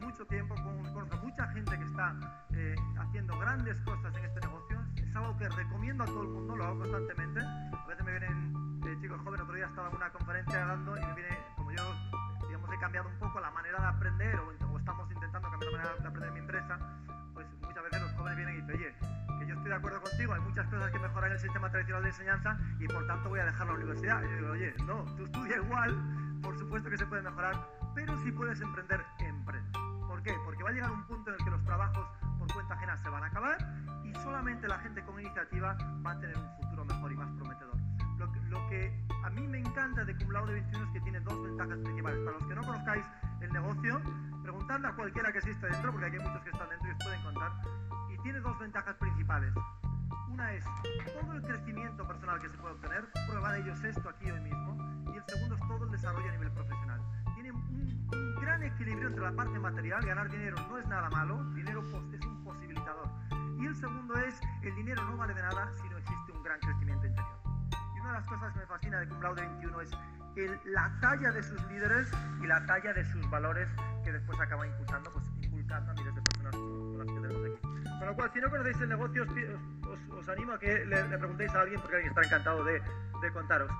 mucho tiempo, conozco mucha gente que está eh, haciendo grandes cosas en este negocio. Es algo que recomiendo a todo el mundo, lo hago constantemente. A veces me vienen eh, chicos jóvenes, otro día estaba en una conferencia dando y me viene, como yo, digamos, he cambiado un poco la manera de aprender o, o estamos intentando cambiar la manera de aprender en mi empresa, pues muchas veces los jóvenes vienen y dicen, oye, que yo estoy de acuerdo contigo, hay muchas cosas que mejorar en el sistema tradicional de enseñanza y por tanto voy a dejar la universidad. Y yo digo, oye, no, tú estudia igual, por supuesto que se puede mejorar, pero si puedes emprender, llegar un punto en el que los trabajos por cuenta ajena se van a acabar y solamente la gente con iniciativa va a tener un futuro mejor y más prometedor. Lo que, a mí me encanta de Cum Laude 21 es que tiene dos ventajas principales. Para los que no conozcáis el negocio, preguntadle a cualquiera que existe dentro, porque aquí hay muchos que están dentro y os pueden contar, y tiene dos ventajas principales. Una es todo el crecimiento personal que se puede obtener, prueba de ello es esto aquí hoy mismo, y el segundo es todo el desarrollo a nivel profesional. La parte material, ganar dinero no es nada malo, dinero es un posibilitador. Y el segundo es, el dinero no vale de nada si no existe un gran crecimiento interior. Y una de las cosas que me fascina de Cum Laude 21 es el, la talla de sus líderes y la talla de sus valores que después acaba impulsando, pues inculcando a miles de personas como las que tenemos aquí. Con lo cual, si no conocéis el negocio, os, os, os animo a que le, le, preguntéis a alguien porque alguien estará encantado de, de contaros.